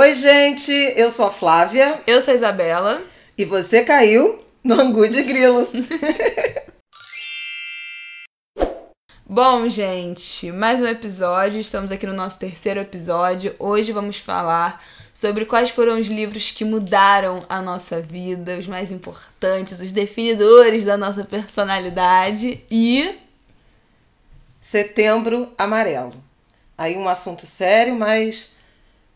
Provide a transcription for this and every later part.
Oi, gente, eu sou a Flávia. Eu sou a Isabela. E você caiu no Angu de Grilo. Bom, gente, mais um episódio. Estamos aqui no nosso terceiro episódio. Hoje vamos falar sobre quais foram os livros que mudaram a nossa vida, os mais importantes, os definidores da nossa personalidade e. Setembro Amarelo. Aí um assunto sério, mas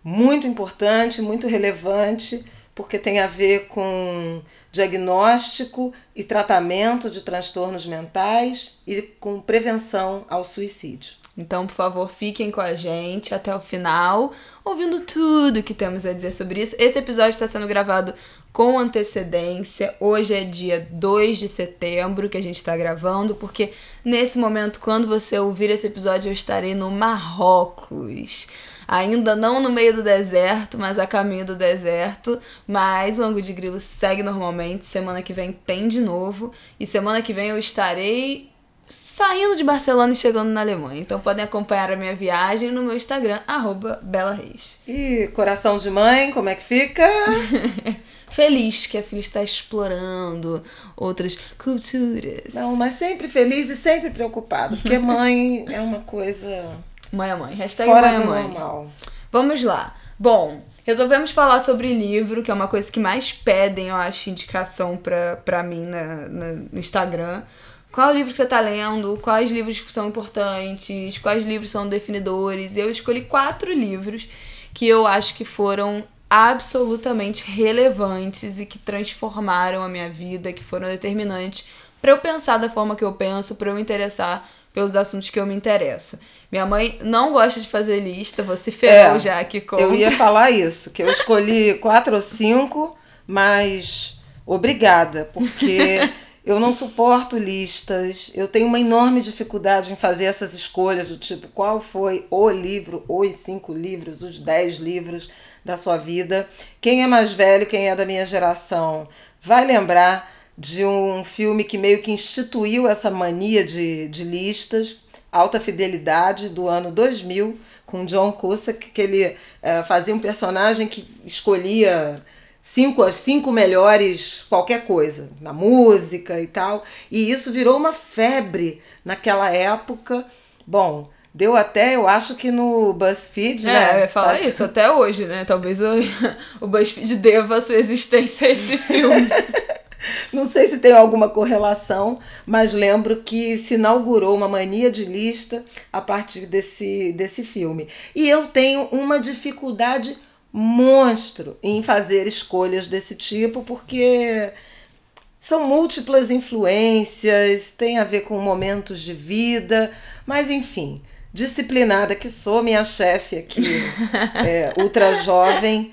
muito importante, muito relevante, porque tem a ver com diagnóstico e tratamento de transtornos mentais e com prevenção ao suicídio. Então, por favor, fiquem com a gente até o final, ouvindo tudo que temos a dizer sobre isso. Esse episódio está sendo gravado com antecedência. Hoje é dia 2 de setembro que a gente está gravando, porque nesse momento, quando você ouvir esse episódio, eu estarei no Marrocos ainda não no meio do deserto, mas a caminho do deserto. Mas o ângulo de grilo segue normalmente. Semana que vem tem de novo. E semana que vem eu estarei saindo de Barcelona e chegando na Alemanha. Então podem acompanhar a minha viagem no meu Instagram, arroba Bela Reis. E coração de mãe, como é que fica? feliz que a filha está explorando outras culturas. Não, mas sempre feliz e sempre preocupado, porque mãe é uma coisa Mãe a mãe. Hashtag Fora mãe a mãe. Normal. Vamos lá. Bom, resolvemos falar sobre livro, que é uma coisa que mais pedem, eu acho, indicação pra, pra mim na, na no Instagram. Qual livro que você tá lendo? Quais livros são importantes? Quais livros são definidores? Eu escolhi quatro livros que eu acho que foram absolutamente relevantes e que transformaram a minha vida, que foram determinantes para eu pensar da forma que eu penso, para eu me interessar pelos assuntos que eu me interesso. Minha mãe não gosta de fazer lista, você ferrou é, já aqui com. Eu ia falar isso, que eu escolhi quatro ou cinco, mas obrigada, porque eu não suporto listas. Eu tenho uma enorme dificuldade em fazer essas escolhas do tipo qual foi o livro, os cinco livros, os dez livros da sua vida. Quem é mais velho, quem é da minha geração, vai lembrar de um filme que meio que instituiu essa mania de, de listas, Alta Fidelidade, do ano 2000, com John Cusack, que ele é, fazia um personagem que escolhia cinco as cinco melhores qualquer coisa na música e tal. E isso virou uma febre naquela época. Bom deu até eu acho que no BuzzFeed é, né? ia falar acho... isso até hoje né? Talvez o, o BuzzFeed deva a sua existência a esse filme Não sei se tem alguma correlação, mas lembro que se inaugurou uma mania de lista a partir desse, desse filme. E eu tenho uma dificuldade monstro em fazer escolhas desse tipo, porque são múltiplas influências, tem a ver com momentos de vida, mas enfim, disciplinada que sou, minha chefe aqui, é, ultra jovem,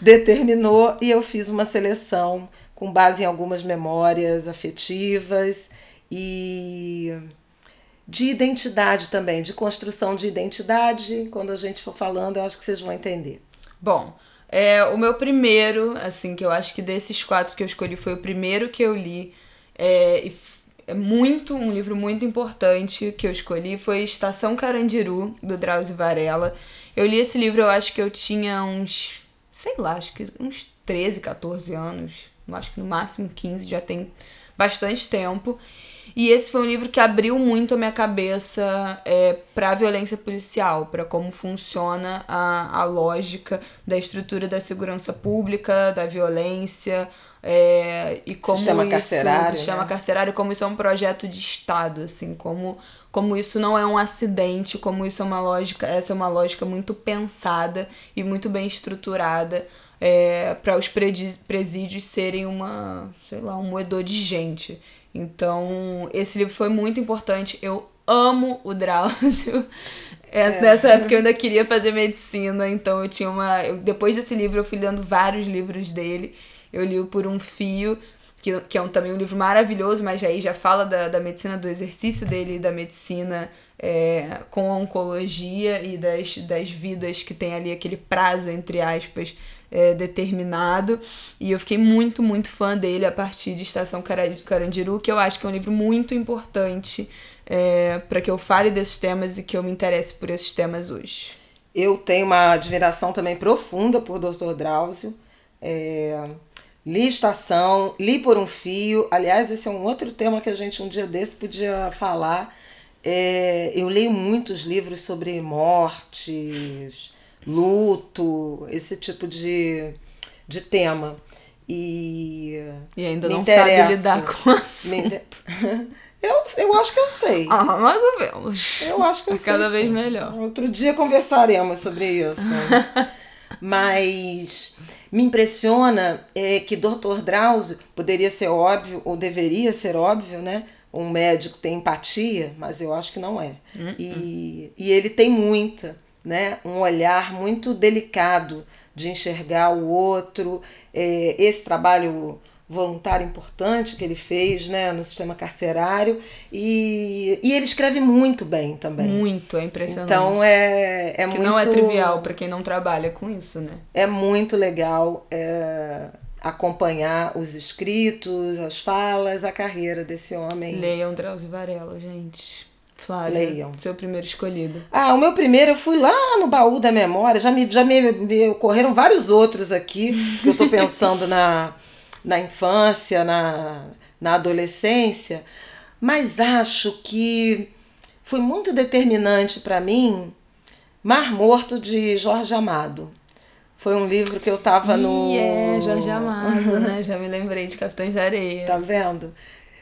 determinou e eu fiz uma seleção com base em algumas memórias afetivas e de identidade também, de construção de identidade. Quando a gente for falando, eu acho que vocês vão entender. Bom, é, o meu primeiro, assim, que eu acho que desses quatro que eu escolhi foi o primeiro que eu li. É, é muito, um livro muito importante que eu escolhi foi Estação Carandiru, do Drauzio Varela. Eu li esse livro, eu acho que eu tinha uns, sei lá, acho que uns 13, 14 anos acho que no máximo 15, já tem bastante tempo. E esse foi um livro que abriu muito a minha cabeça é, para a violência policial, para como funciona a, a lógica da estrutura da segurança pública, da violência, é, e como sistema isso carcerário, do sistema né? carcerário, como isso é um projeto de Estado, assim, como, como isso não é um acidente, como isso é uma lógica, essa é uma lógica muito pensada e muito bem estruturada é, para os presídios serem uma, sei lá, um moedor de gente. Então, esse livro foi muito importante. Eu amo o Drauzio. Essa, é. Nessa época eu ainda queria fazer medicina, então eu tinha uma. Eu, depois desse livro, eu fui lendo vários livros dele. Eu li o Por um Fio, que, que é um, também um livro maravilhoso, mas aí já fala da, da medicina, do exercício dele, da medicina é, com a oncologia e das, das vidas que tem ali aquele prazo, entre aspas, é, determinado. E eu fiquei muito, muito fã dele a partir de Estação Carandiru, que eu acho que é um livro muito importante é, para que eu fale desses temas e que eu me interesse por esses temas hoje. eu tenho uma admiração também profunda por Dr. Drauzio. É, li Estação, li Por um Fio. Aliás, esse é um outro tema que a gente um dia desse podia falar. É, eu leio muitos livros sobre mortes, luto, esse tipo de, de tema. E, e ainda não sabe lidar com o assunto. Eu, eu acho que eu sei. Ah, mais ou menos. Eu acho que eu é sei. Cada vez sim. melhor. Outro dia conversaremos sobre isso. Mas me impressiona é, que Dr. Drauzio poderia ser óbvio, ou deveria ser óbvio, né? Um médico tem empatia, mas eu acho que não é. Hum, E, e ele tem muita, né? Um olhar muito delicado de enxergar o outro. É, esse trabalho voluntário importante que ele fez né, no sistema carcerário e, e ele escreve muito bem também. Muito, é impressionante. Então é, é que muito. não é trivial para quem não trabalha com isso, né? É muito legal é, acompanhar os escritos, as falas, a carreira desse homem. Leiam Drauzio Varela, gente. Flávia, Leiam. seu primeiro escolhido. Ah, o meu primeiro eu fui lá no baú da memória, já me, já me, me ocorreram vários outros aqui, que eu estou pensando na, na infância, na, na adolescência, mas acho que foi muito determinante para mim Mar Morto de Jorge Amado. Foi um livro que eu estava no. Ih, é, Jorge Amado, né? Já me lembrei de Capitães de Areia. Tá vendo?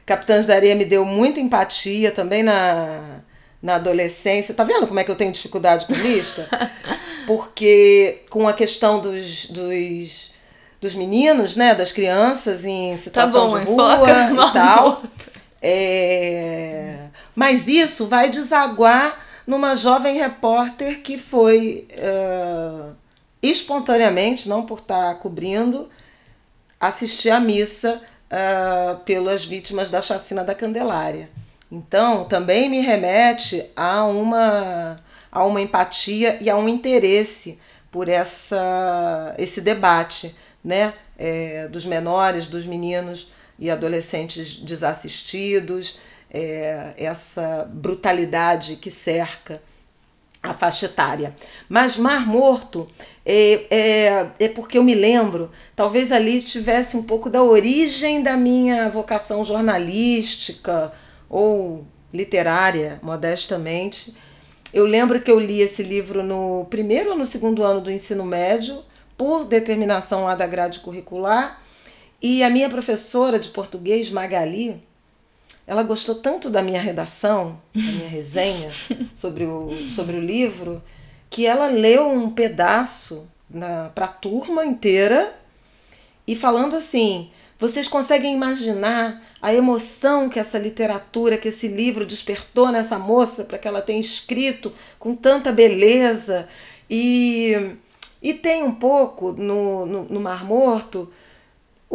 Capitães da Areia me deu muita empatia também na, na adolescência. Tá vendo como é que eu tenho dificuldade com lista? Porque com a questão dos, dos, dos meninos, né? Das crianças em situação bom, de rua foca e tal. É, Mas isso vai desaguar numa jovem repórter que foi eh, espontaneamente, não por estar cobrindo, assistir à missa ah, pelas vítimas da chacina da Candelária. Então, também me remete a uma, a uma empatia e a um interesse por essa, esse debate né? É, dos menores, dos meninos e adolescentes desassistidos, é, essa brutalidade que cerca a faixa etária. Mas Mar Morto é, é, é porque eu me lembro, talvez ali tivesse um pouco da origem da minha vocação jornalística ou literária, modestamente. Eu lembro que eu li esse livro no primeiro ou no segundo ano do ensino médio, por determinação lá da grade curricular, e a minha professora de português, Magali, ela gostou tanto da minha redação, da minha resenha sobre o, sobre o livro, que ela leu um pedaço para a turma inteira e falando assim: vocês conseguem imaginar a emoção que essa literatura, que esse livro despertou nessa moça para que ela tenha escrito com tanta beleza? E, e tem um pouco no, no, no Mar Morto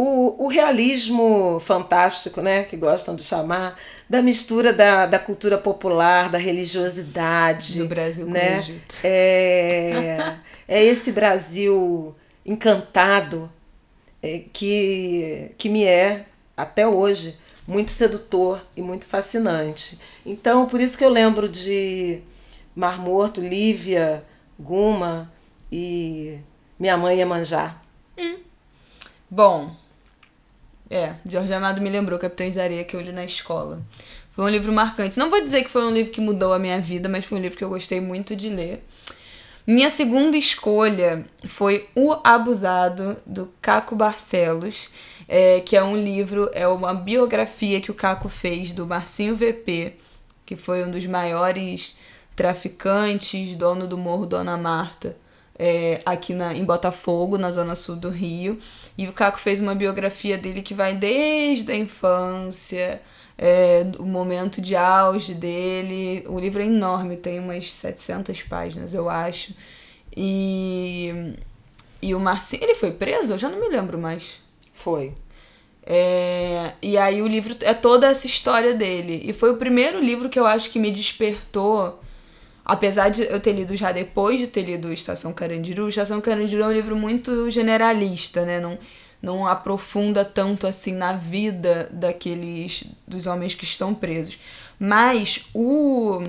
o, o realismo fantástico, né, que gostam de chamar, da mistura da, da cultura popular, da religiosidade. Do Brasil com né? o Egito. É, é esse Brasil encantado é, que, que me é, até hoje, muito sedutor e muito fascinante. Então, por isso que eu lembro de Mar Morto, Lívia, Guma e Minha Mãe Iemanjá. Bom, é, Jorge Amado me lembrou Capitães da Areia que eu li na escola. Foi um livro marcante. Não vou dizer que foi um livro que mudou a minha vida, mas foi um livro que eu gostei muito de ler. Minha segunda escolha foi O Abusado, do Caco Barcelos, é, que é um livro, é uma biografia que o Caco fez do Marcinho VP, que foi um dos maiores traficantes, dono do Morro Dona Marta, é, aqui na, em Botafogo, na zona sul do Rio. E o Caco fez uma biografia dele que vai desde a infância, é, o momento de auge dele. O livro é enorme, tem umas 700 páginas, eu acho. E, e o Marcinho, ele foi preso? Eu já não me lembro mais. Foi. É, e aí o livro é toda essa história dele. E foi o primeiro livro que eu acho que me despertou. Apesar de eu ter lido já depois de ter lido Estação Carandiru, Estação Carandiru é um livro muito generalista, né? Não, não aprofunda tanto assim na vida daqueles dos homens que estão presos. Mas o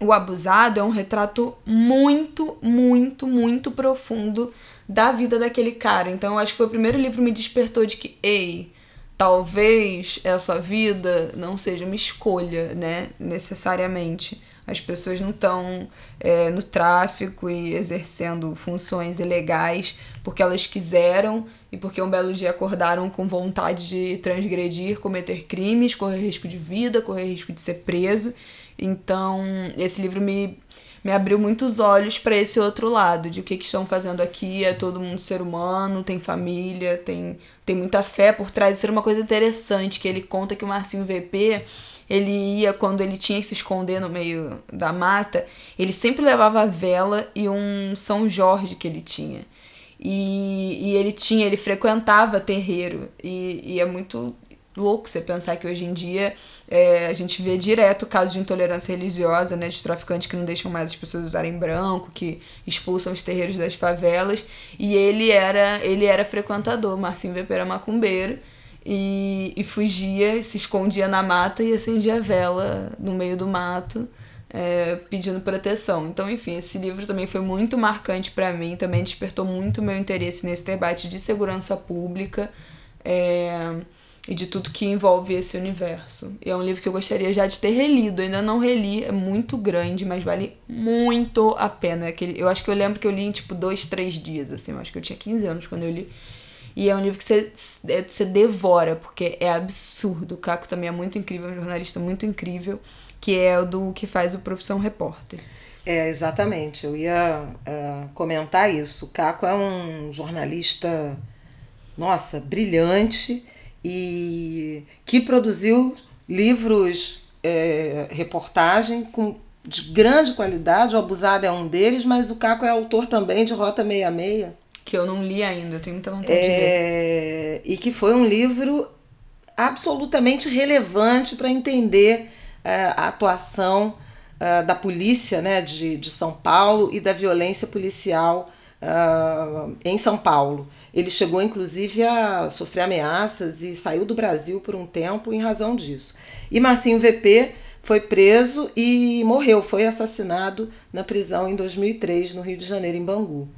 O Abusado é um retrato muito, muito, muito profundo da vida daquele cara. Então eu acho que foi o primeiro livro que me despertou de que, ei, talvez essa vida não seja uma escolha, né? Necessariamente. As pessoas não estão é, no tráfico e exercendo funções ilegais porque elas quiseram e porque um belo dia acordaram com vontade de transgredir, cometer crimes, correr risco de vida, correr risco de ser preso. Então, esse livro me, me abriu muitos olhos para esse outro lado, de o que, que estão fazendo aqui, é todo mundo ser humano, tem família, tem, tem muita fé por trás. Isso era uma coisa interessante, que ele conta que o Marcinho VP ele ia, quando ele tinha que se esconder no meio da mata, ele sempre levava vela e um São Jorge que ele tinha. E, e ele tinha, ele frequentava terreiro. E, e é muito louco você pensar que hoje em dia é, a gente vê direto casos de intolerância religiosa, né, de traficantes que não deixam mais as pessoas usarem branco, que expulsam os terreiros das favelas, e ele era ele era frequentador, Marcinho VP era macumbeiro, e, e fugia, se escondia na mata e acendia vela no meio do mato, é, pedindo proteção. Então, enfim, esse livro também foi muito marcante para mim, também despertou muito meu interesse nesse debate de segurança pública é, e de tudo que envolve esse universo. E é um livro que eu gostaria já de ter relido, ainda não reli, é muito grande, mas vale muito a pena. Eu acho que eu lembro que eu li em tipo dois, três dias, assim, eu acho que eu tinha 15 anos quando eu li. E é um livro que você, é, você devora, porque é absurdo. O Caco também é muito incrível, é um jornalista muito incrível, que é o do que faz o Profissão Repórter. É, exatamente. Eu ia uh, comentar isso. O Caco é um jornalista, nossa, brilhante e que produziu livros, é, reportagem com de grande qualidade. O Abusado é um deles, mas o Caco é autor também de Rota 66 que eu não li ainda, tenho muita vontade é, de ler. E que foi um livro absolutamente relevante para entender uh, a atuação uh, da polícia né, de, de São Paulo e da violência policial uh, em São Paulo. Ele chegou, inclusive, a sofrer ameaças e saiu do Brasil por um tempo em razão disso. E Marcinho VP foi preso e morreu, foi assassinado na prisão em 2003, no Rio de Janeiro, em Bangu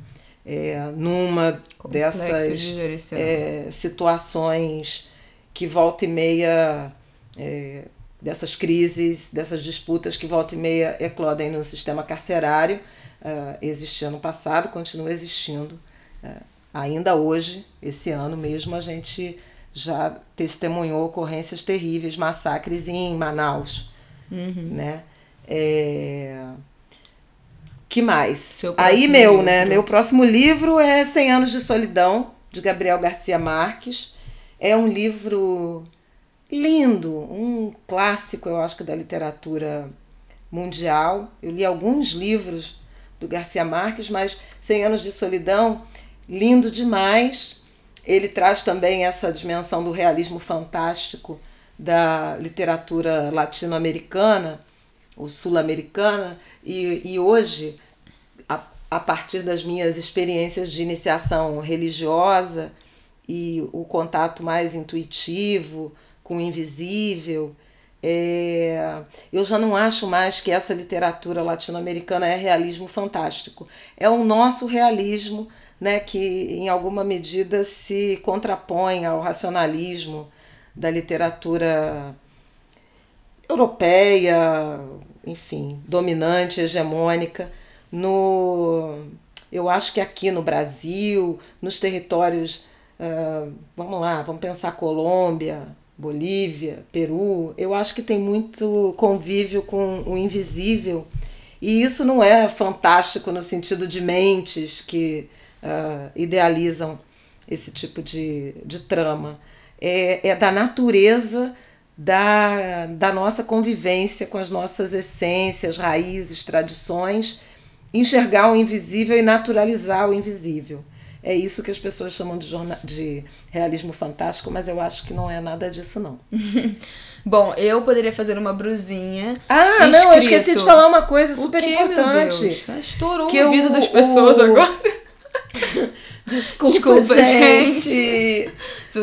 é, numa Complexo dessas de é, situações que volta e meia, é, dessas crises, dessas disputas que volta e meia eclodem no sistema carcerário, é, existia no passado, continua existindo. É, ainda hoje, esse ano mesmo, a gente já testemunhou ocorrências terríveis, massacres em Manaus. Uhum. Né? É, que mais? Aí meu, livro. né? Meu próximo livro é Cem Anos de Solidão, de Gabriel Garcia Marques. É um livro lindo, um clássico, eu acho que da literatura mundial. Eu li alguns livros do Garcia Marques, mas Cem Anos de Solidão, lindo demais. Ele traz também essa dimensão do realismo fantástico da literatura latino-americana, ou sul-americana, e, e hoje, a, a partir das minhas experiências de iniciação religiosa e o contato mais intuitivo com o invisível, é, eu já não acho mais que essa literatura latino-americana é realismo fantástico. É o nosso realismo, né, que em alguma medida se contrapõe ao racionalismo da literatura europeia, enfim, dominante, hegemônica. No, eu acho que aqui no Brasil, nos territórios, uh, vamos lá, vamos pensar Colômbia, Bolívia, Peru, eu acho que tem muito convívio com o invisível. E isso não é fantástico no sentido de mentes que uh, idealizam esse tipo de, de trama. É, é da natureza da, da nossa convivência com as nossas essências, raízes, tradições, enxergar o invisível e naturalizar o invisível. É isso que as pessoas chamam de, de realismo fantástico, mas eu acho que não é nada disso, não. Bom, eu poderia fazer uma brusinha. Ah, escrito... não, eu esqueci de falar uma coisa super importante. Estourou que o ouvido das pessoas o... agora. Desculpa, Desculpa, gente. gente.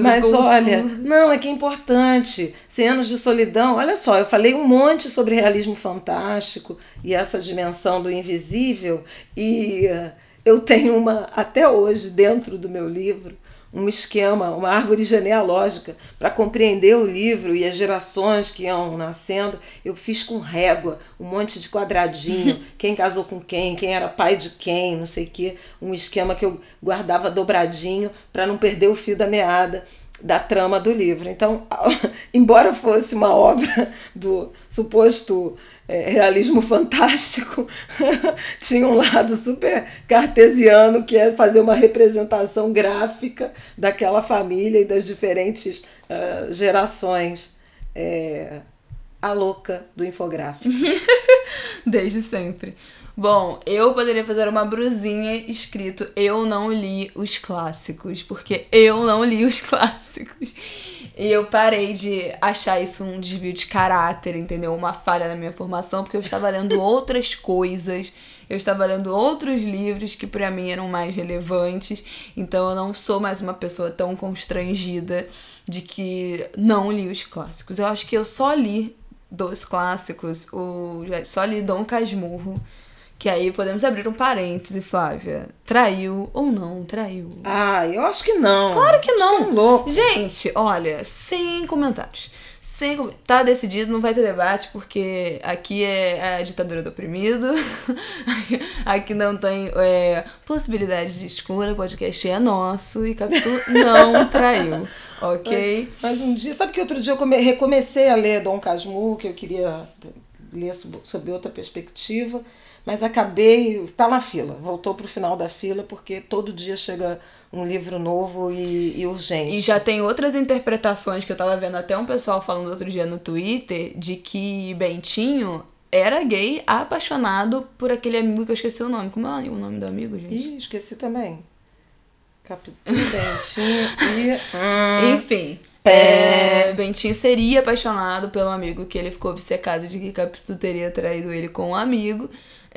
Mas ficou olha, não, é que é importante. 100 anos de solidão. Olha só, eu falei um monte sobre realismo fantástico e essa dimensão do invisível. E eh, eu tenho uma, até hoje, dentro do meu livro, um esquema, uma árvore genealógica para compreender o livro e as gerações que iam nascendo. Eu fiz com régua, um monte de quadradinho, quem casou com quem, quem era pai de quem, não sei o quê. Um esquema que eu guardava dobradinho para não perder o fio da meada da trama do livro. Então, embora fosse uma obra do suposto é, realismo fantástico, tinha um lado super cartesiano, que é fazer uma representação gráfica daquela família e das diferentes ah, gerações. É, a louca do infográfico. Desde sempre. Bom, eu poderia fazer uma brusinha escrito Eu não li os clássicos, porque eu não li os clássicos. E eu parei de achar isso um desvio de caráter, entendeu? Uma falha na minha formação, porque eu estava lendo outras coisas, eu estava lendo outros livros que para mim eram mais relevantes, então eu não sou mais uma pessoa tão constrangida de que não li os clássicos. Eu acho que eu só li dos clássicos, o, só li Dom Casmurro, que aí podemos abrir um parêntese, Flávia. Traiu ou não traiu? Ah, eu acho que não. Claro que não. é um louco. Gente, olha, sem comentários. Sem, com- tá decidido, não vai ter debate, porque aqui é a ditadura do oprimido. aqui não tem é, possibilidade de escolha, o podcast é nosso e Capitu não traiu, ok? Mas um dia, sabe que outro dia eu come- recomecei a ler Dom Casmurro, que eu queria ler sob, sob outra perspectiva, mas acabei, tá na fila, voltou pro final da fila, porque todo dia chega um livro novo e, e urgente. E já tem outras interpretações que eu tava vendo até um pessoal falando outro dia no Twitter de que Bentinho era gay apaixonado por aquele amigo que eu esqueci o nome. Como é o nome do amigo, gente? Ih, esqueci também. Capítulo Dentinho e... Hum, Enfim. É, Bentinho seria apaixonado pelo amigo que ele ficou obcecado de que Capitu teria traído ele com um amigo.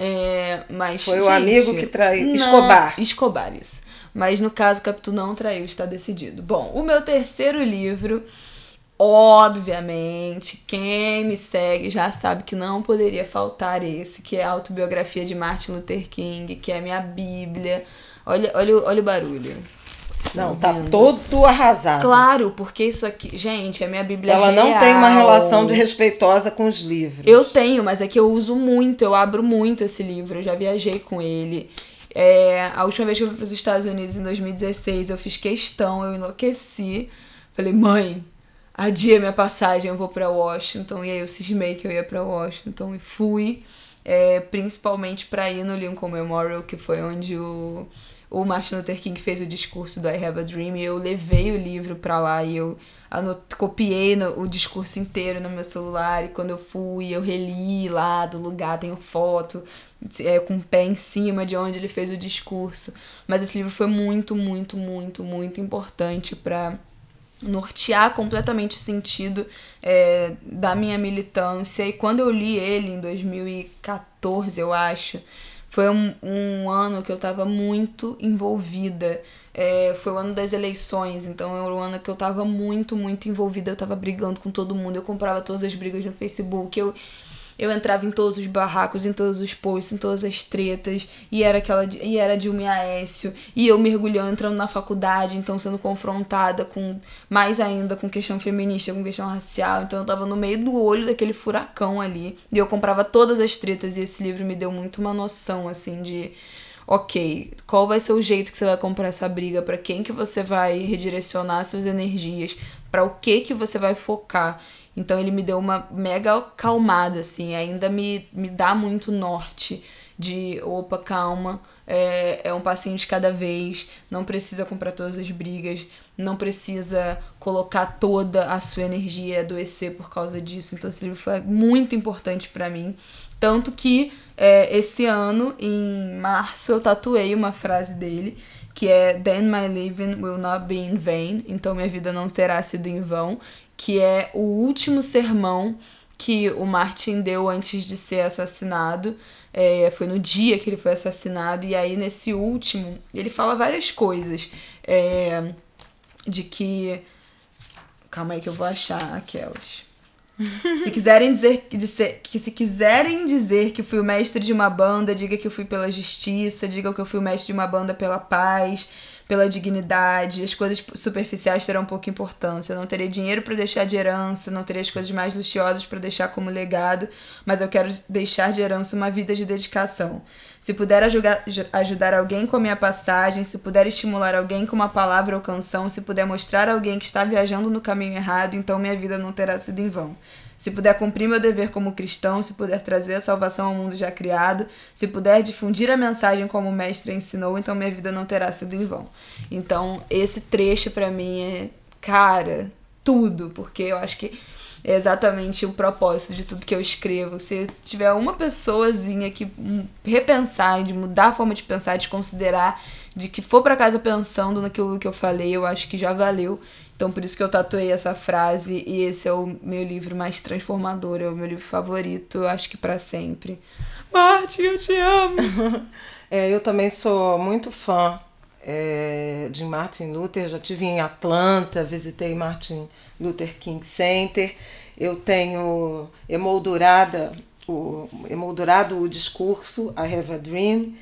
É, mas, Foi o gente, amigo que traiu- Escobar. Escobar, isso. Mas no caso, Capitu não traiu, está decidido. Bom, o meu terceiro livro, obviamente, quem me segue já sabe que não poderia faltar esse, que é a autobiografia de Martin Luther King, que é a minha bíblia. Olha, olha, o- olha o barulho. Não, Tá tá todo arrasado. Claro, porque isso aqui, gente, é minha bíblia Ela não real. tem uma relação de respeitosa com os livros. Eu tenho, mas é que eu uso muito, eu abro muito esse livro, eu já viajei com ele. É, a última vez que eu fui para os Estados Unidos, em 2016, eu fiz questão, eu enlouqueci. Falei, mãe, adia minha passagem, eu vou para Washington. E aí eu cismei que eu ia para Washington e fui, é, principalmente para ir no Lincoln Memorial, que foi onde o, o Martin Luther King fez o discurso do I Have a Dream. E eu levei o livro para lá e eu anot copiei no- o discurso inteiro no meu celular. E quando eu fui, eu reli lá do lugar, tenho foto é, com o pé em cima de onde ele fez o discurso. Mas esse livro foi muito, muito, muito, muito importante para nortear completamente o sentido é, da minha militância. E quando eu li ele em 2014, eu acho, foi um, um ano que eu tava muito envolvida. É, foi o ano das eleições, então era o ano que eu tava muito, muito envolvida. Eu tava brigando com todo mundo, eu comprava todas as brigas no Facebook, eu eu entrava em todos os barracos, em todos os posts, em todas as tretas, e era aquela e era Dilma e Aécio, e eu mergulhando, entrando na faculdade, então sendo confrontada com mais ainda com questão feminista, com questão racial, então eu tava no meio do olho daquele furacão ali, e eu comprava todas as tretas e esse livro me deu muito uma noção assim de ok, qual vai ser o jeito que você vai comprar essa briga, para quem que você vai redirecionar suas energias, para o que que você vai focar. Então ele me deu uma mega calmada, assim, ainda me, me dá muito norte de opa, calma, é, é um passinho de cada vez, não precisa comprar todas as brigas, não precisa colocar toda a sua energia adoecer por causa disso. Então esse livro foi muito importante para mim. Tanto que é, esse ano, em março, eu tatuei uma frase dele, que é Then my living will not be in vain, então minha vida não terá sido em vão, que é o último sermão que o Martin deu antes de ser assassinado. É, foi no dia que ele foi assassinado. E aí, nesse último, ele fala várias coisas. É, de que. Calma aí que eu vou achar aquelas. Se quiserem dizer, que se quiserem dizer que fui o mestre de uma banda, diga que eu fui pela justiça, diga que eu fui o mestre de uma banda pela paz, pela dignidade. As coisas superficiais terão pouca importância. Eu não terei dinheiro para deixar de herança, não terei as coisas mais luxuosas para deixar como legado, mas eu quero deixar de herança uma vida de dedicação. Se puder ajudar, ajudar alguém com a minha passagem, se puder estimular alguém com uma palavra ou canção, se puder mostrar a alguém que está viajando no caminho errado, então minha vida não terá sido em vão. Se puder cumprir meu dever como cristão, se puder trazer a salvação ao mundo já criado, se puder difundir a mensagem como o mestre ensinou, então minha vida não terá sido em vão. Então, esse trecho para mim é, cara, tudo, porque eu acho que é exatamente o propósito de tudo que eu escrevo. Se tiver uma pessoazinha que repensar, de mudar a forma de pensar, de considerar, de que for para casa pensando naquilo que eu falei, eu acho que já valeu. Então por isso que eu tatuei essa frase e esse é o meu livro mais transformador, é o meu livro favorito, acho que para sempre. Martin, eu te amo. é, eu também sou muito fã é, de Martin Luther, já tive em Atlanta, visitei Martin Luther King Center. Eu tenho emoldurada o, emoldurado o discurso I Have a Dream.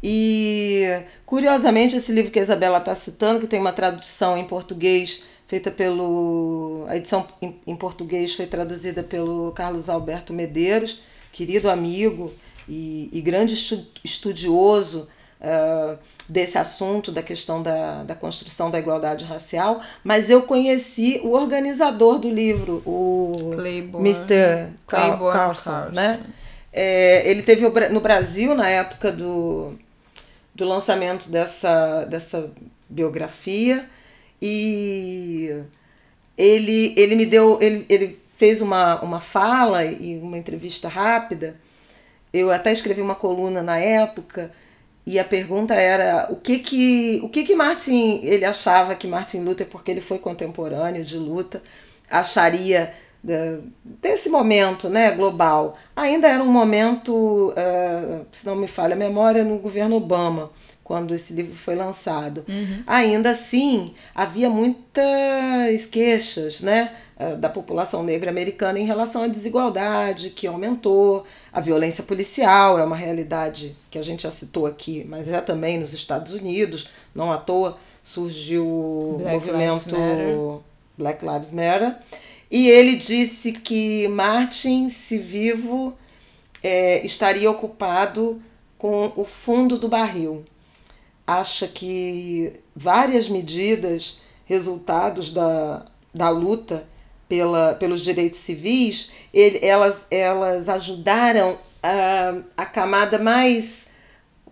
E, curiosamente, esse livro que a Isabela está citando, que tem uma tradução em português feita pelo. A edição em, em português foi traduzida pelo Carlos Alberto Medeiros, querido amigo e, e grande estudioso. Uh, desse assunto, da questão da, da construção da igualdade racial, mas eu conheci o organizador do livro, o Claiborne. Mr. Claiborne Carlson, Carlson. né? É, ele teve no Brasil na época do, do lançamento dessa, dessa biografia e ele, ele me deu, ele, ele fez uma, uma fala e uma entrevista rápida. Eu até escrevi uma coluna na época e a pergunta era o que que o que que Martin ele achava que Martin Luther, porque ele foi contemporâneo de luta, acharia desse momento, né, global. Ainda era um momento, uh, se não me falha a memória, no governo Obama, quando esse livro foi lançado. Uhum. Ainda assim, havia muitas queixas, né? Eh, da população negra americana em relação à desigualdade que aumentou, a violência policial é uma realidade que a gente já citou aqui, mas é também nos Estados Unidos, não à toa surgiu o movimento Lives Black Lives Matter. E ele disse que Martin, se vivo, é, estaria ocupado com o fundo do barril. Acha que várias medidas, resultados da, da luta pela, pelos direitos civis, ele, elas, elas ajudaram a, a camada mais,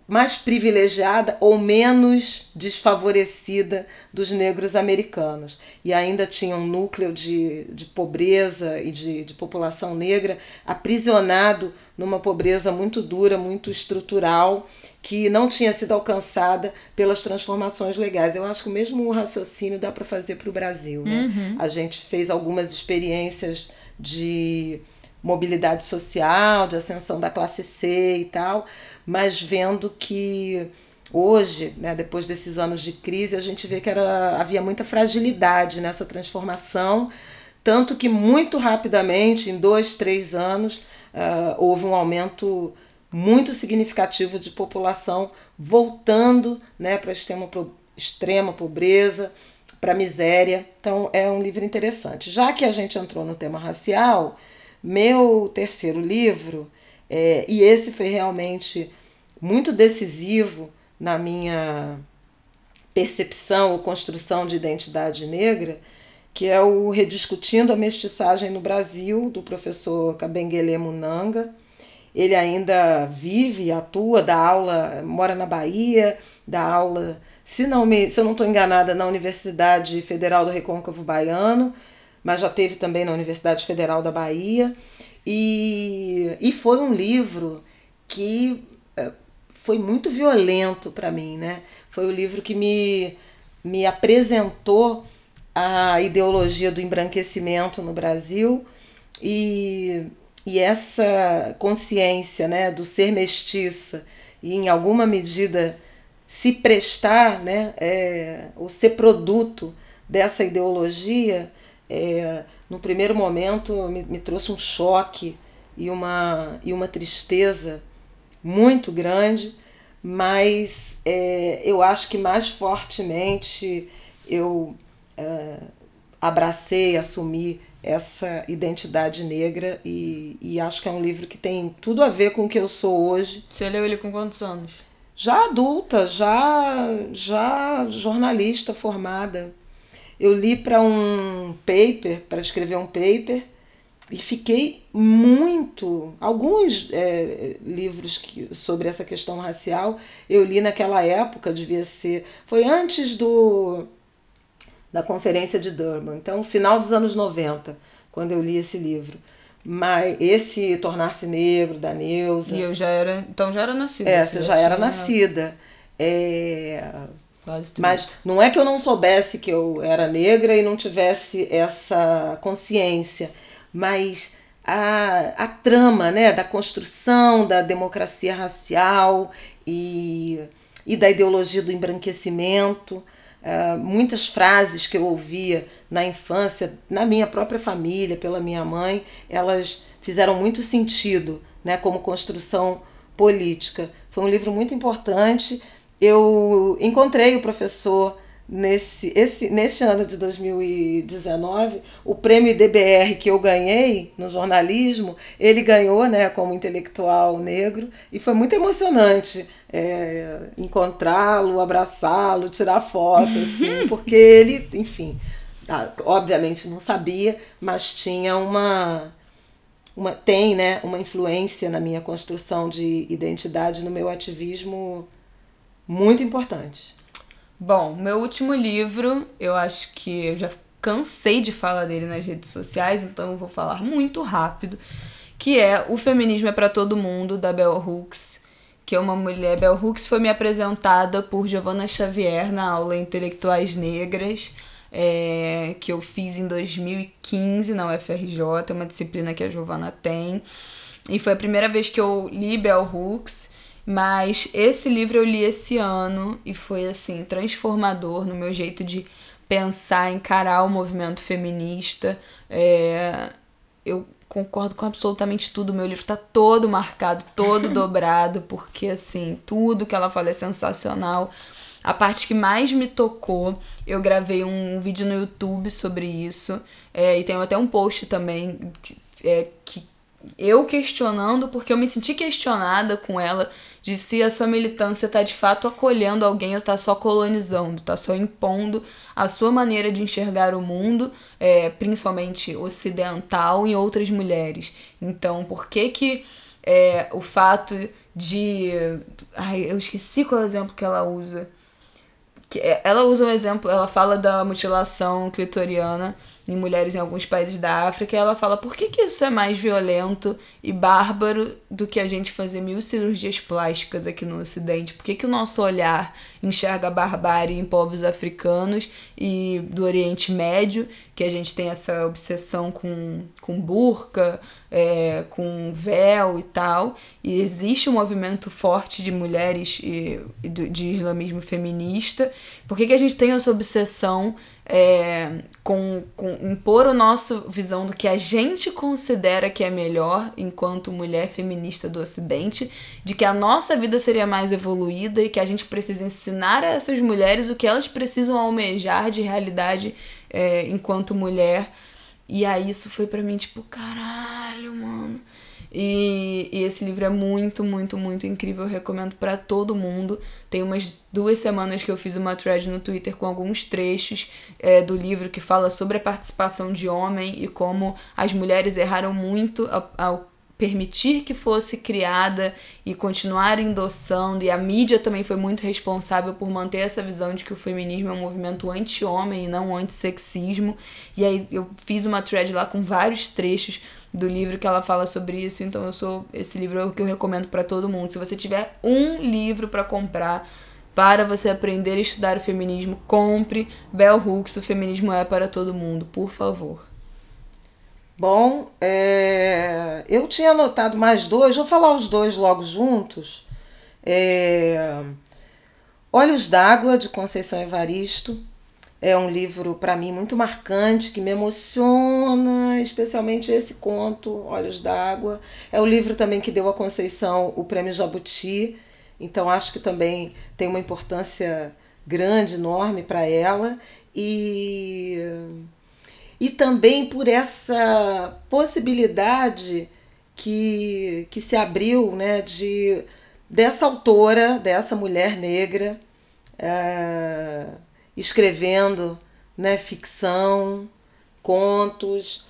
mais privilegiada ou menos desfavorecida dos negros americanos. E ainda tinha um núcleo de, de pobreza e de, de população negra aprisionado numa pobreza muito dura, muito estrutural que não tinha sido alcançada pelas transformações legais. Eu acho que o mesmo raciocínio dá para fazer para o Brasil. Né? Uhum. A gente fez algumas experiências de mobilidade social, de ascensão da classe C e tal, mas vendo que hoje, né, depois desses anos de crise, a gente vê que era, havia muita fragilidade nessa transformação, tanto que muito rapidamente, em dois, três anos, uh, houve um aumento muito significativo de população voltando né, para extrema, extrema pobreza, para miséria. Então é um livro interessante. Já que a gente entrou no tema racial, meu terceiro livro, é, e esse foi realmente muito decisivo na minha percepção ou construção de identidade negra, que é o Rediscutindo a Mestiçagem no Brasil, do professor Kabengele Munanga ele ainda vive, atua, dá aula, mora na Bahia, dá aula, se, não me, se eu não estou enganada, na Universidade Federal do Recôncavo Baiano, mas já teve também na Universidade Federal da Bahia. E, e foi um livro que é, foi muito violento para mim, né? Foi o livro que me, me apresentou a ideologia do embranquecimento no Brasil e e essa consciência né, do ser mestiça e, em alguma medida, se prestar, né, é, ou ser produto dessa ideologia, é, no primeiro momento me, me, trouxe um choque e uma, e uma tristeza muito grande, mas é, eu acho que mais fortemente eu é, abracei, assumi essa identidade negra e, e acho que é um livro que tem tudo a ver com o que eu sou hoje. Você leu ele com quantos anos? Já adulta, já, já jornalista formada. Eu li para um paper, para escrever um paper, e fiquei muito. Alguns é, livros que, sobre essa questão racial eu li naquela época, devia ser. Foi antes do da conferência de Durban, então final dos anos 90, quando eu li esse livro. Mas esse Tornar-se Negro, da Neuza. E eu já era. Então já era nascida. É, você já, já era nascida. É mas não é que eu não soubesse que eu era negra e não tivesse essa consciência, mas a, a trama né, da construção da democracia racial e, e da ideologia do embranquecimento. Uh, muitas frases que eu ouvia na infância, na minha própria família, pela minha mãe, elas fizeram muito sentido né, como construção política. Foi um livro muito importante eu encontrei o professor nesse, esse, neste ano de 2019, o prêmio DBR que eu ganhei no jornalismo, ele ganhou né, como intelectual negro. E foi muito emocionante é, encontrá-lo, abraçá-lo, tirar foto, assim, porque ele, enfim, obviamente não sabia, mas tinha uma, uma tem né, uma influência na minha construção de identidade, no meu ativismo muito importante. Bom, meu último livro, eu acho que eu já cansei de falar dele nas redes sociais, então eu vou falar muito rápido, que é O Feminismo é para Todo Mundo, da Bell Hooks, que é uma mulher. Bell Hooks foi me apresentada por Giovanna Xavier na aula Intelectuais Negras, é, que eu fiz em 2015 na UFRJ, uma disciplina que a Giovanna tem. E foi a primeira vez que eu li Bell Hooks. Mas esse livro eu li esse ano e foi assim transformador no meu jeito de pensar, encarar o movimento feminista. É, eu concordo com absolutamente tudo. Meu livro está todo marcado, todo dobrado, porque assim, tudo que ela fala é sensacional. A parte que mais me tocou, eu gravei um vídeo no YouTube sobre isso. É, e tenho até um post também que, é, que eu questionando, porque eu me senti questionada com ela de se a sua militância está de fato acolhendo alguém ou está só colonizando, está só impondo a sua maneira de enxergar o mundo, é, principalmente ocidental, em outras mulheres. Então, por que que é, o fato de. Ai, eu esqueci qual é o exemplo que ela usa. Que é, ela usa um exemplo, ela fala da mutilação clitoriana em mulheres em alguns países da África, e ela fala por que, que isso é mais violento e bárbaro do que a gente fazer mil cirurgias plásticas aqui no Ocidente? Por que, que o nosso olhar enxerga a barbárie em povos africanos e do Oriente Médio, que a gente tem essa obsessão com, com burca, é, com véu e tal, e existe um movimento forte de mulheres e, e de islamismo feminista, por que, que a gente tem essa obsessão é, com, com impor a nossa visão do que a gente considera que é melhor enquanto mulher feminista do Ocidente, de que a nossa vida seria mais evoluída e que a gente precisa ensinar a essas mulheres o que elas precisam almejar de realidade é, enquanto mulher. E aí isso foi para mim tipo, caralho, mano. E, e, esse livro é muito, muito, muito incrível. Eu recomendo para todo mundo. Tem umas duas semanas que eu fiz uma thread no Twitter com alguns trechos é, do livro que fala sobre a participação de homem e como as mulheres erraram muito ao, ao permitir que fosse criada e continuar endossando, e a mídia também foi muito responsável por manter essa visão de que o feminismo é um movimento anti-homem e não anti-sexismo. E aí eu fiz uma thread lá com vários trechos do livro que ela fala sobre isso, então eu sou esse livro é o que eu recomendo para todo mundo. Se você tiver um livro para comprar para você aprender a estudar o feminismo, compre Bell Hooks, o feminismo é para todo mundo, por favor. Bom, é, eu tinha anotado mais dois, vou falar os dois logo juntos. É, Olhos d'Água, de Conceição Evaristo. É um livro, para mim, muito marcante, que me emociona, especialmente esse conto, Olhos d'Água. É o livro também que deu a Conceição o Prêmio Jabuti, então acho que também tem uma importância grande, enorme para ela. E e também por essa possibilidade que, que se abriu né, de dessa autora, dessa mulher negra, é, escrevendo né, ficção, contos.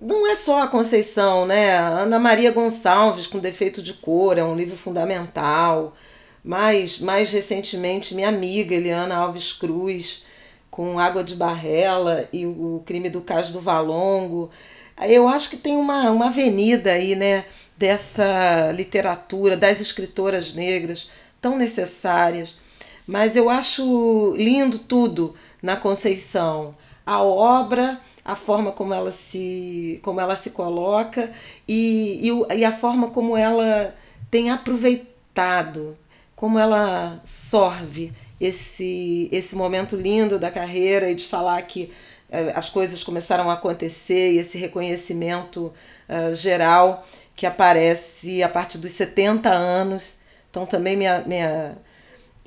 Não é só a Conceição, né? Ana Maria Gonçalves, com defeito de cor, é um livro fundamental. Mais, mais recentemente, minha amiga Eliana Alves Cruz, com Água de Barrela e o crime do caso do Valongo. Eu acho que tem uma, uma avenida aí, né, dessa literatura, das escritoras negras tão necessárias. Mas eu acho lindo tudo na Conceição. A obra, a forma como ela se, como ela se coloca e, e, e a forma como ela tem aproveitado, como ela sorve esse, esse momento lindo da carreira e de falar que uh, as coisas começaram a acontecer e esse reconhecimento uh, geral que aparece a partir dos 70 anos. Então, também minha, minha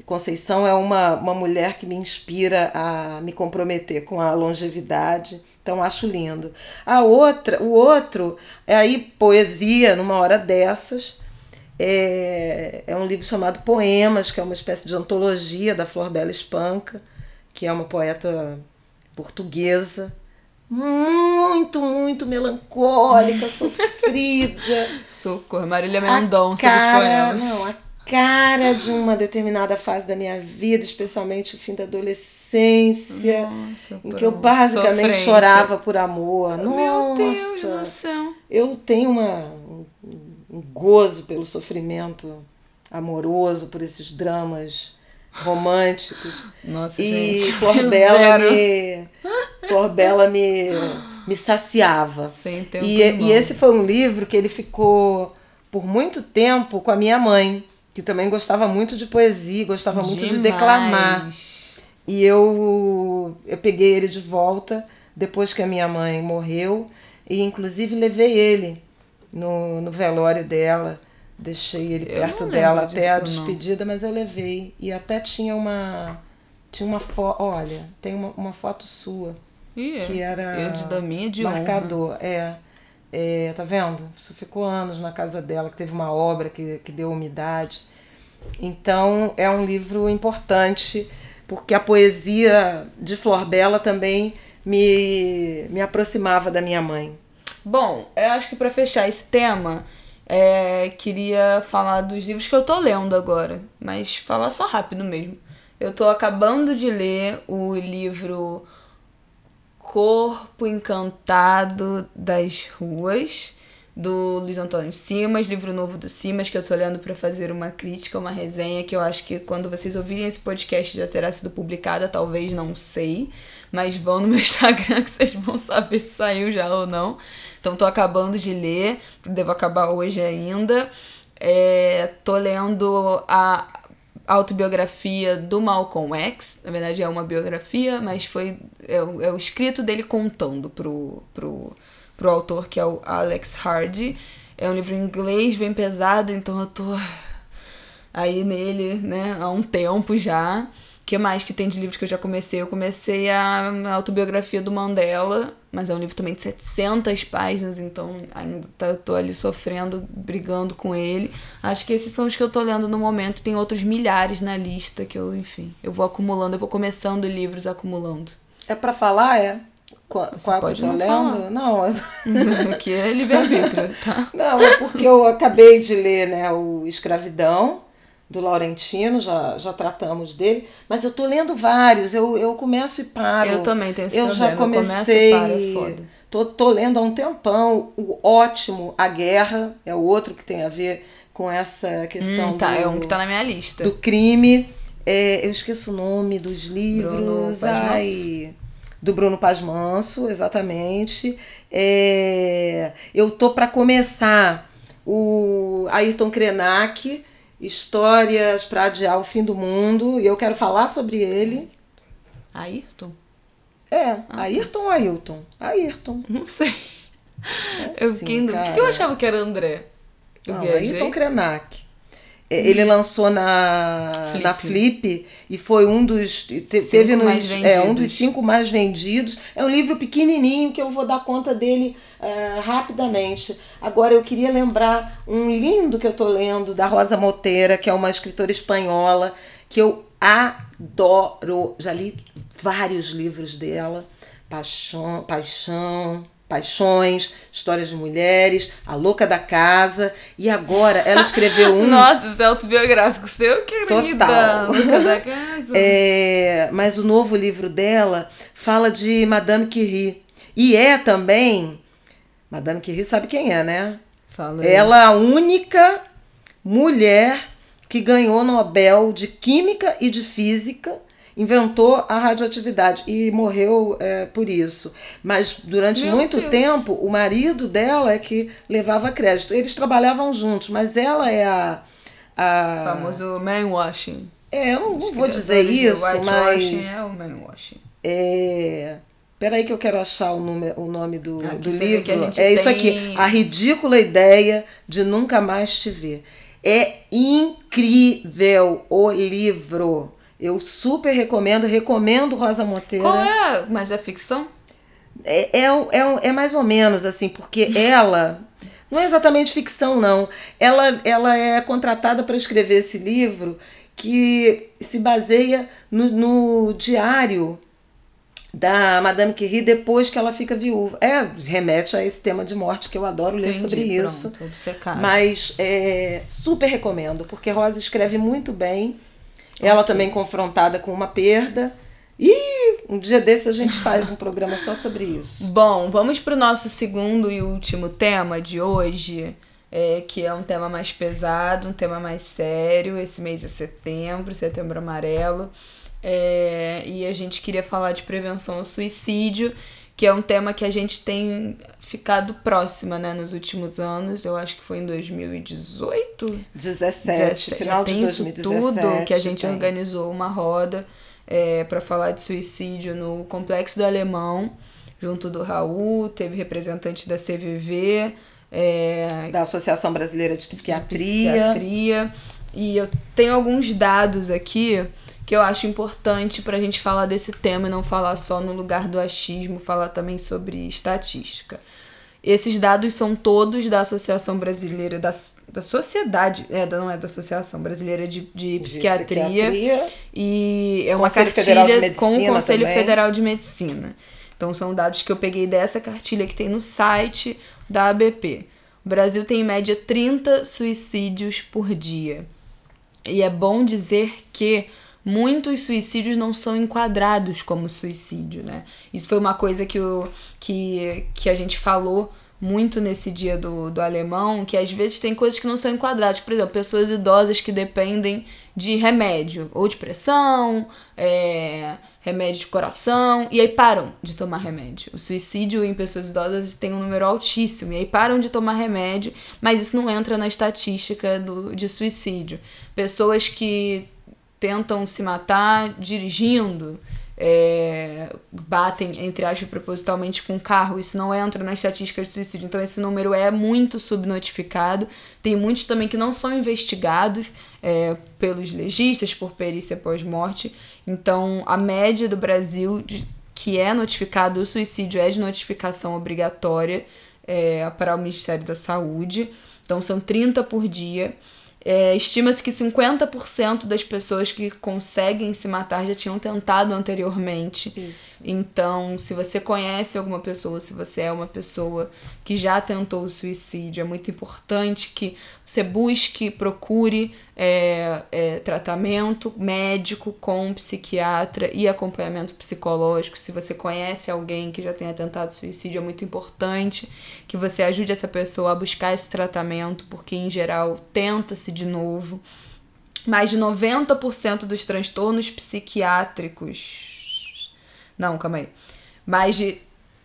Conceição é uma, uma mulher que me inspira a me comprometer com a longevidade. Então, acho lindo. A outra, o outro é aí poesia numa hora dessas é, é um livro chamado Poemas, que é uma espécie de antologia da Flor Bela Espanca, que é uma poeta portuguesa, muito, muito melancólica, sofrida. Socorro, Marília Mendonça dos poemas. Não, a cara de uma determinada fase da minha vida, especialmente o fim da adolescência, Nossa, em que eu basicamente sofrência. chorava por amor. Nossa, Meu Deus do céu. Eu tenho uma um gozo pelo sofrimento amoroso, por esses dramas românticos. Nossa, e gente. Flor Bela me, Flor Bela me, me saciava. Sem tempo e, e esse foi um livro que ele ficou por muito tempo com a minha mãe, que também gostava muito de poesia, gostava Demais. muito de declamar. E eu, eu peguei ele de volta depois que a minha mãe morreu e inclusive levei ele no, no velório dela. Deixei ele Eu perto não dela até a disso, não. despedida, mas eu levei. E até tinha uma. Tinha uma foto. Olha, tem uma, uma foto sua. Ih, é. Que era Eu de daminha de honra. marcador. É. É, tá vendo? Isso ficou anos na casa dela, que teve uma obra que, que deu umidade. Então é um livro importante, porque a poesia de Flor Bela também me, me aproximava da minha mãe. Bom, eu acho que pra fechar esse tema, é, queria falar dos livros que eu tô lendo agora, mas falar só rápido mesmo. Eu tô acabando de ler o livro Corpo Encantado das Ruas, do Luiz Antônio Simas, livro novo do Simas, que eu tô olhando para fazer uma crítica, uma resenha, que eu acho que quando vocês ouvirem esse podcast já terá sido publicada, talvez, não sei. Mas vão no meu Instagram que vocês vão saber se saiu já ou não. Então tô acabando de ler, devo acabar hoje ainda. É, tô lendo a autobiografia do Malcolm X. Na verdade é uma biografia, mas foi é, é o escrito dele contando pro, pro, pro autor, que é o Alex Hardy. É um livro em inglês bem pesado, então eu tô aí nele, né, há um tempo já. O que mais que tem de livros que eu já comecei? Eu comecei a, autobiografia do Mandela, mas é um livro também de 700 páginas, então ainda tá, tô ali sofrendo, brigando com ele. Acho que esses são os que eu tô lendo no momento. Tem outros milhares na lista que eu, enfim, eu vou acumulando, eu vou começando livros acumulando. É para falar, é? Qual, qual que eu pode tô não lendo? falar. Não, Aqui é livre-arbítrio, tá? não, é porque eu acabei de ler né, o Escravidão, do Laurentino, já, já tratamos dele, mas eu tô lendo vários, eu, eu começo e paro. Eu também tenho esse eu problema. já comecei. Eu começo e paro, é foda. Tô, tô lendo há um tempão o ótimo A Guerra, é o outro que tem a ver com essa questão Hum, tá, do, é um que tá na minha lista. do crime. É, eu esqueço o nome dos livros. Bruno Ai, Do Bruno Paz Manso, exatamente. É, eu tô para começar o Ayrton Krenak, Histórias para Adiar o Fim do Mundo, e eu quero falar sobre ele. Ayrton? É, ah, tá. Ayrton ou Ailton? Ayrton. Não sei. É eu fiquei Por que eu achava que era André? Eu Não, Ayrton Krenak. É, ele hum. lançou na Flip. na Flip e foi um dos te, teve nos é, um dos cinco mais vendidos. É um livro pequenininho que eu vou dar conta dele uh, rapidamente. Agora eu queria lembrar um lindo que eu tô lendo da Rosa Moteira, que é uma escritora espanhola que eu adoro. Já li vários livros dela. Paixão, paixão, Paixões, Histórias de Mulheres, A Louca da Casa. E agora ela escreveu um. Nossa, isso é autobiográfico seu, querida. Total. Louca da Casa. É, mas o novo livro dela fala de Madame Curie. E é também. Madame Curie sabe quem é, né? Fala ela é a única mulher que ganhou Nobel de Química e de Física inventou a radioatividade e morreu é, por isso. Mas durante Meu muito Deus. tempo, o marido dela é que levava crédito. Eles trabalhavam juntos, mas ela é a. a... famoso manwashing. É, eu não, não vou dizer isso, mas. é o manwashing. É. Peraí que eu quero achar o nome, o nome do, do livro. É isso aqui. A ridícula ideia de nunca mais te ver. É incrível o livro. Eu super recomendo, recomendo Rosa Monteiro. Qual é? Mas é ficção? É, é, é, é mais ou menos assim, porque ela. Não é exatamente ficção, não. Ela, ela é contratada para escrever esse livro que se baseia no, no diário da Madame Curie depois que ela fica viúva. É, remete a esse tema de morte que eu adoro ler Entendi, sobre isso. Pronto, obcecado. Mas é, super recomendo, porque Rosa escreve muito bem ela okay. também confrontada com uma perda. E um dia desse a gente faz um programa só sobre isso. Bom, vamos para o nosso segundo e último tema de hoje, é, que é um tema mais pesado, um tema mais sério. Esse mês é setembro, setembro amarelo. É, e a gente queria falar de prevenção ao suicídio que é um tema que a gente tem ficado próxima, né, nos últimos anos. Eu acho que foi em 2018? 17, 17 final já tem de 2017. Isso tudo que a gente tem. organizou uma roda é, para falar de suicídio no Complexo do Alemão, junto do Raul, teve representante da CVV, é, da Associação Brasileira de Psiquiatria. De psiquiatria. E eu tenho alguns dados aqui que eu acho importante para a gente falar desse tema e não falar só no lugar do achismo, falar também sobre estatística. Esses dados são todos da Associação Brasileira da, da Sociedade, é, não é da Associação Brasileira de, de, Psiquiatria, psiquiatria, e é uma Conselho cartilha com o Conselho também. Federal de Medicina. Então são dados que eu peguei dessa cartilha que tem no site da ABP. O Brasil tem em média 30 suicídios por dia. E é bom dizer que muitos suicídios não são enquadrados como suicídio, né? Isso foi uma coisa que, o, que, que a gente falou muito nesse dia do, do alemão, que às vezes tem coisas que não são enquadradas. Por exemplo, pessoas idosas que dependem de remédio, ou de pressão, é, remédio de coração, e aí param de tomar remédio. O suicídio em pessoas idosas tem um número altíssimo, e aí param de tomar remédio, mas isso não entra na estatística do, de suicídio. Pessoas que tentam se matar dirigindo, é, batem, entre aspas, propositalmente com carro. Isso não entra na estatística de suicídio. Então, esse número é muito subnotificado. Tem muitos também que não são investigados é, pelos legistas por perícia pós-morte. Então, a média do Brasil de, que é notificado o suicídio é de notificação obrigatória é, para o Ministério da Saúde. Então, são 30 por dia. É, Estima-se que 50% das pessoas que conseguem se matar já tinham tentado anteriormente. Isso. Então, se você conhece alguma pessoa, se você é uma pessoa que já tentou o suicídio, é muito importante que você busque, procure é, é, tratamento médico com psiquiatra e acompanhamento psicológico. Se você conhece alguém que já tenha tentado suicídio, é muito importante que você ajude essa pessoa a buscar esse tratamento, porque em geral tenta-se de novo. Mais de 90% dos transtornos psiquiátricos. Não, calma aí mais de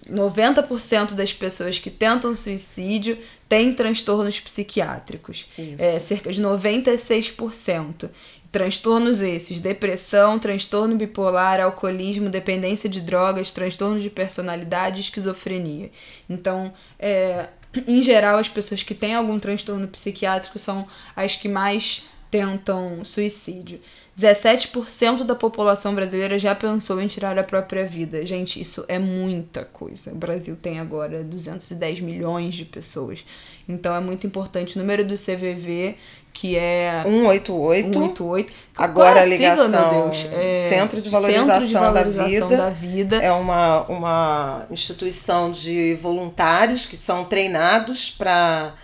90% das pessoas que tentam suicídio têm transtornos psiquiátricos. É, cerca de 96%. Transtornos esses: depressão, transtorno bipolar, alcoolismo, dependência de drogas, transtorno de personalidade e esquizofrenia. Então, é, em geral, as pessoas que têm algum transtorno psiquiátrico são as que mais tentam suicídio. 17% da população brasileira já pensou em tirar a própria vida. Gente, isso é muita coisa. O Brasil tem agora 210 milhões de pessoas. Então é muito importante. O número do CVV, que é 188. 188. Agora a ligação. Sigla, meu Deus? É... Centro de Valorização, Centro de Valorização da, vida. da Vida. É uma, uma instituição de voluntários que são treinados para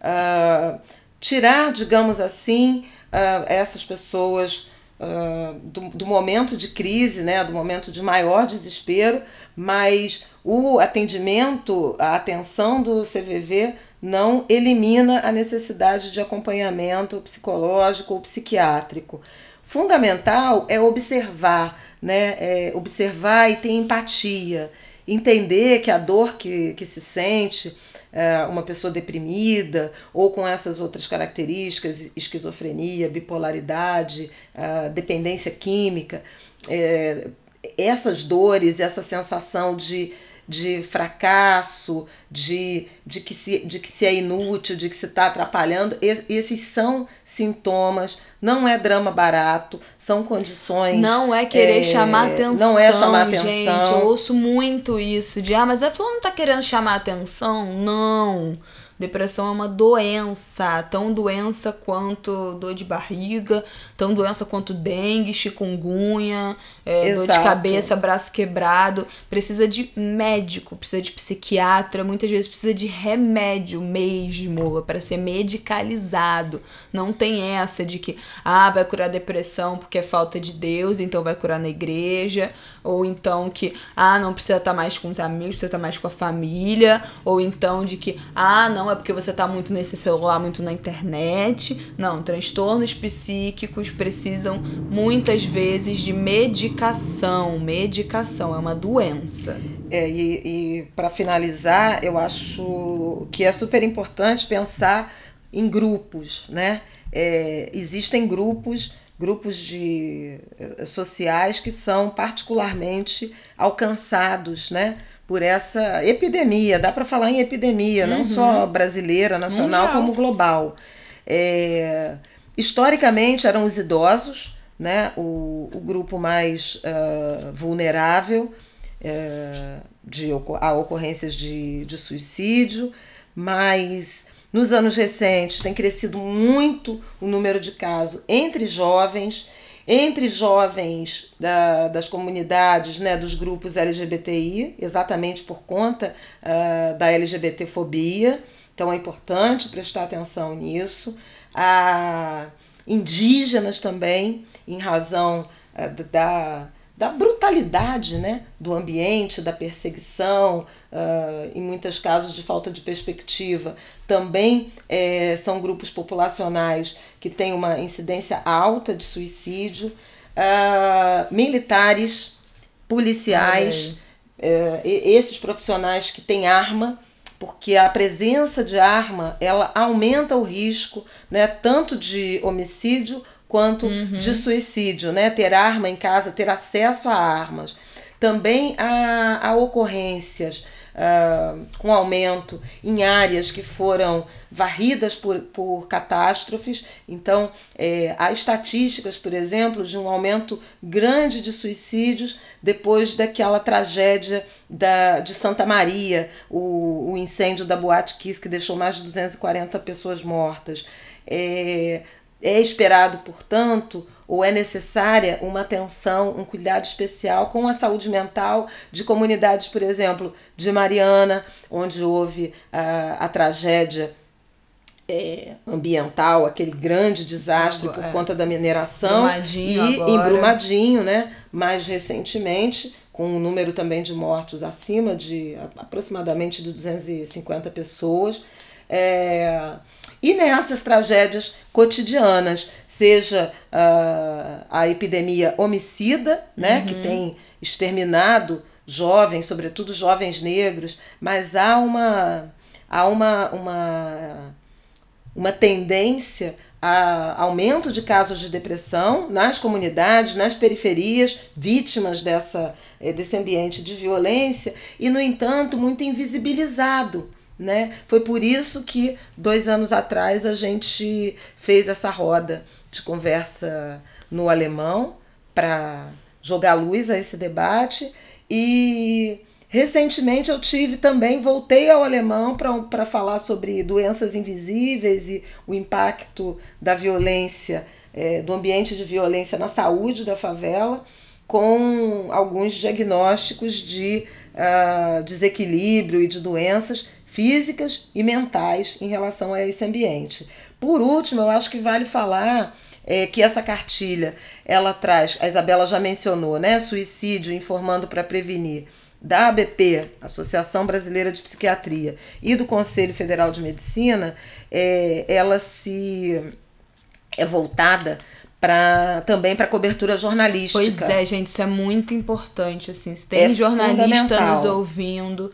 uh, tirar, digamos assim, uh, essas pessoas uh, do, do, momento de crise, né, do momento de maior desespero, mas o atendimento, a atenção do CVV não elimina a necessidade de acompanhamento psicológico ou psiquiátrico. Fundamental é observar, né, é observar e ter empatia, entender que a dor que, que se sente é, uma pessoa deprimida ou com essas outras características, esquizofrenia, bipolaridade, dependência química, é, essas dores, essa sensação de de fracasso, de, de, que se, de que se é inútil, de que se está atrapalhando. esses são sintomas, não é drama barato, são condições. Não é querer é, chamar atenção. Não é chamar atenção. Gente, eu ouço muito isso de, ah, mas a pessoa não está querendo chamar atenção? Não. Depressão é uma doença, tão doença quanto dor de barriga, tão doença quanto dengue, chikungunya, é, dor de cabeça, braço quebrado. Precisa de médico, precisa de psiquiatra, muitas vezes precisa de remédio mesmo para ser medicalizado. Não tem essa de que, ah, vai curar depressão porque é falta de Deus, então vai curar na igreja, ou então que, ah, não precisa estar mais com os amigos, precisa estar mais com a família, ou então de que, ah, não é porque você está muito nesse celular, muito na internet. Não, transtornos psíquicos precisam muitas vezes de medicação. Medicação é uma doença. É, e, e para finalizar, eu acho que é super importante pensar em grupos, né? É, existem grupos grupos de eh, sociais que são particularmente alcançados, né? por essa epidemia, dá para falar em epidemia, uhum. não só brasileira, nacional, Mundial. como global. É, historicamente eram os idosos, né, o, o grupo mais uh, vulnerável uh, de, a ocorrências de, de suicídio, mas nos anos recentes tem crescido muito o número de casos entre jovens entre jovens da, das comunidades, né, dos grupos LGBTI, exatamente por conta uh, da LGBTfobia. Então é importante prestar atenção nisso. A indígenas também, em razão uh, da, da brutalidade né, do ambiente, da perseguição, uh, em muitos casos de falta de perspectiva. Também é, são grupos populacionais que têm uma incidência alta de suicídio. Uh, militares, policiais, uh, esses profissionais que têm arma, porque a presença de arma ela aumenta o risco né, tanto de homicídio quanto uhum. de suicídio, né? Ter arma em casa, ter acesso a armas. Também há, há ocorrências uh, com aumento em áreas que foram varridas por, por catástrofes. Então, é, há estatísticas, por exemplo, de um aumento grande de suicídios depois daquela tragédia da, de Santa Maria, o, o incêndio da Boate Kiss, que deixou mais de 240 pessoas mortas. É, é esperado, portanto, ou é necessária uma atenção, um cuidado especial com a saúde mental de comunidades, por exemplo, de Mariana, onde houve a, a tragédia é, ambiental, aquele grande desastre por é. conta da mineração. Brumadinho e agora. em Brumadinho, né, mais recentemente, com um número também de mortos acima de aproximadamente de 250 pessoas. É, e nessas tragédias cotidianas, seja uh, a epidemia homicida, né, uhum. que tem exterminado jovens, sobretudo jovens negros, mas há uma, há uma, uma, uma tendência a aumento de casos de depressão nas comunidades, nas periferias, vítimas dessa, eh, desse ambiente de violência, e, no entanto, muito invisibilizado. Né? Foi por isso que, dois anos atrás, a gente fez essa roda de conversa no alemão para jogar luz a esse debate. E Recentemente eu tive também, voltei ao alemão para falar sobre doenças invisíveis e o impacto da violência, é, do ambiente de violência na saúde da favela, com alguns diagnósticos de uh, desequilíbrio e de doenças físicas e mentais em relação a esse ambiente. Por último, eu acho que vale falar é, que essa cartilha ela traz, a Isabela já mencionou, né, suicídio informando para prevenir da ABP, Associação Brasileira de Psiquiatria, e do Conselho Federal de Medicina, é, ela se é voltada para também para cobertura jornalística. Pois é, gente, isso é muito importante assim. Se tem é jornalista nos ouvindo,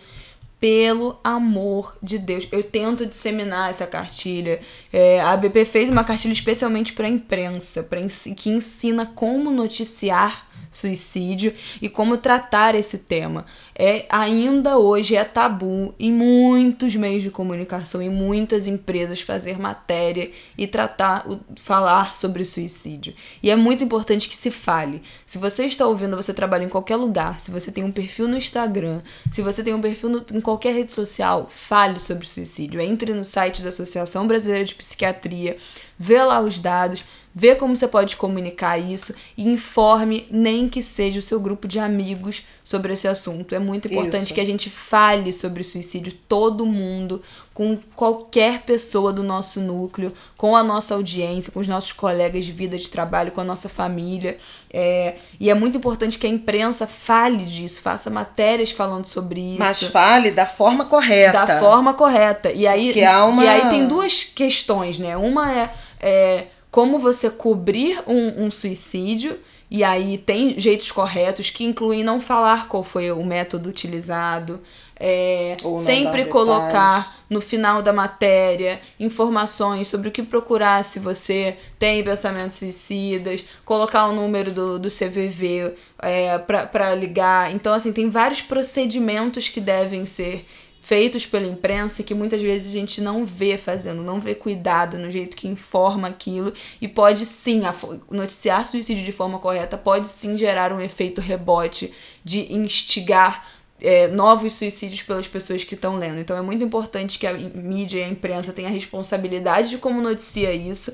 pelo amor de Deus, eu tento disseminar essa cartilha. É, a ABP fez uma cartilha especialmente para a imprensa, para que ensina como noticiar suicídio e como tratar esse tema. É ainda hoje é tabu em muitos meios de comunicação, em muitas empresas fazer matéria e tratar, falar sobre suicídio. E é muito importante que se fale. Se você está ouvindo, você trabalha em qualquer lugar, se você tem um perfil no Instagram, se você tem um perfil no, em qualquer rede social, fale sobre suicídio. Entre no site da Associação Brasileira de Psiquiatria, vê lá os dados, vê como você pode comunicar isso e informe nem que seja o seu grupo de amigos sobre esse assunto. É muito importante isso. que a gente fale sobre suicídio, todo mundo, com qualquer pessoa do nosso núcleo, com a nossa audiência, com os nossos colegas de vida de trabalho, com a nossa família. É, e é muito importante que a imprensa fale disso, faça matérias falando sobre isso. Mas fale da forma correta. Da forma correta. E aí, uma... e aí tem duas questões, né? Uma é, é como você cobrir um, um suicídio. E aí tem jeitos corretos que incluem não falar qual foi o método utilizado, é, sempre colocar no final da matéria informações sobre o que procurar se você tem pensamentos suicidas, colocar o número do, do CVV é, para ligar. Então, assim, tem vários procedimentos que devem ser feitos pela imprensa que muitas vezes a gente não vê fazendo, não vê cuidado no jeito que informa aquilo e pode sim noticiar suicídio de forma correta pode sim gerar um efeito rebote de instigar é, novos suicídios pelas pessoas que estão lendo. Então é muito importante que a mídia e a imprensa tenham a responsabilidade de como noticia isso,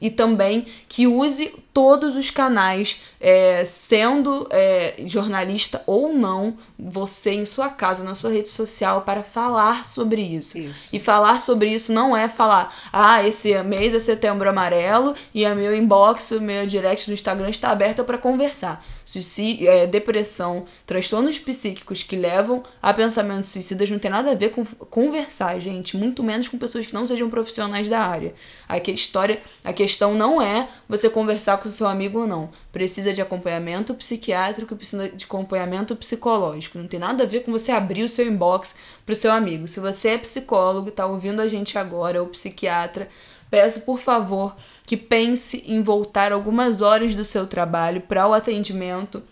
e também que use todos os canais, é, sendo é, jornalista ou não, você em sua casa, na sua rede social, para falar sobre isso. isso. E falar sobre isso não é falar, ah, esse mês é setembro amarelo e a meu inbox, o meu direct no Instagram está aberto para conversar suicídio, é, depressão, transtornos psíquicos que levam a pensamentos suicidas não tem nada a ver com conversar, gente. Muito menos com pessoas que não sejam profissionais da área. Aqui a história, a questão não é você conversar com o seu amigo ou não. Precisa de acompanhamento psiquiátrico, precisa de acompanhamento psicológico. Não tem nada a ver com você abrir o seu inbox para o seu amigo. Se você é psicólogo, está ouvindo a gente agora, ou psiquiatra, Peço, por favor, que pense em voltar algumas horas do seu trabalho para o atendimento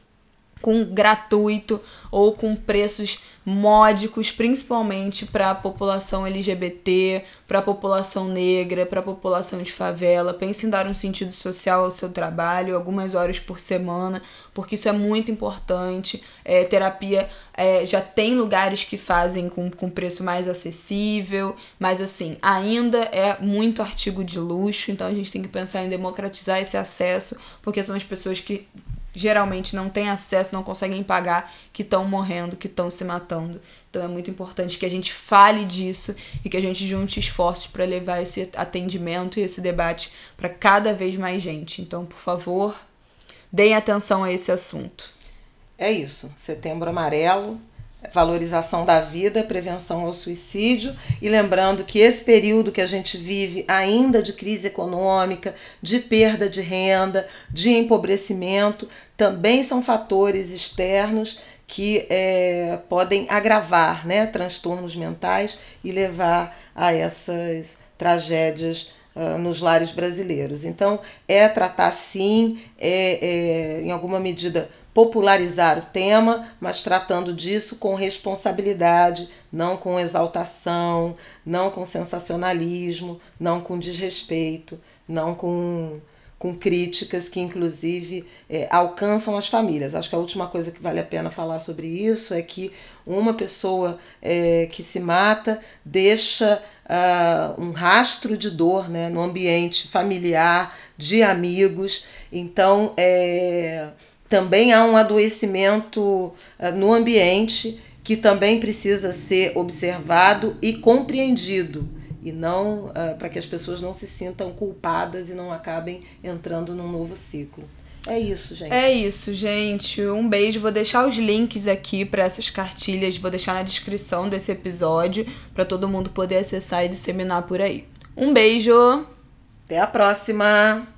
com gratuito ou com preços módicos, principalmente para a população LGBT, para a população negra, para a população de favela. Pense em dar um sentido social ao seu trabalho, algumas horas por semana, porque isso é muito importante. É, terapia é, já tem lugares que fazem com, com preço mais acessível, mas assim, ainda é muito artigo de luxo, então a gente tem que pensar em democratizar esse acesso, porque são as pessoas que geralmente não têm acesso, não conseguem pagar, que estão morrendo, que estão se matando. Então é muito importante que a gente fale disso e que a gente junte esforços para levar esse atendimento e esse debate para cada vez mais gente. Então, por favor, deem atenção a esse assunto. É isso. Setembro Amarelo, valorização da vida, prevenção ao suicídio e lembrando que esse período que a gente vive ainda de crise econômica, de perda de renda, de empobrecimento, também são fatores externos que é, podem agravar né, transtornos mentais e levar a essas tragédias uh, nos lares brasileiros. Então, é tratar sim, é, é, em alguma medida popularizar o tema, mas tratando disso com responsabilidade, não com exaltação, não com sensacionalismo, não com desrespeito, não com com críticas que, inclusive, é, alcançam as famílias. Acho que a última coisa que vale a pena falar sobre isso é que uma pessoa é, que se mata deixa uh, um rastro de dor né, no ambiente familiar, de amigos. Então, é, também há um adoecimento uh, no ambiente que também precisa ser observado e compreendido e não uh, para que as pessoas não se sintam culpadas e não acabem entrando num novo ciclo. É isso, gente. É isso, gente. Um beijo. Vou deixar os links aqui para essas cartilhas, vou deixar na descrição desse episódio para todo mundo poder acessar e disseminar por aí. Um beijo. Até a próxima.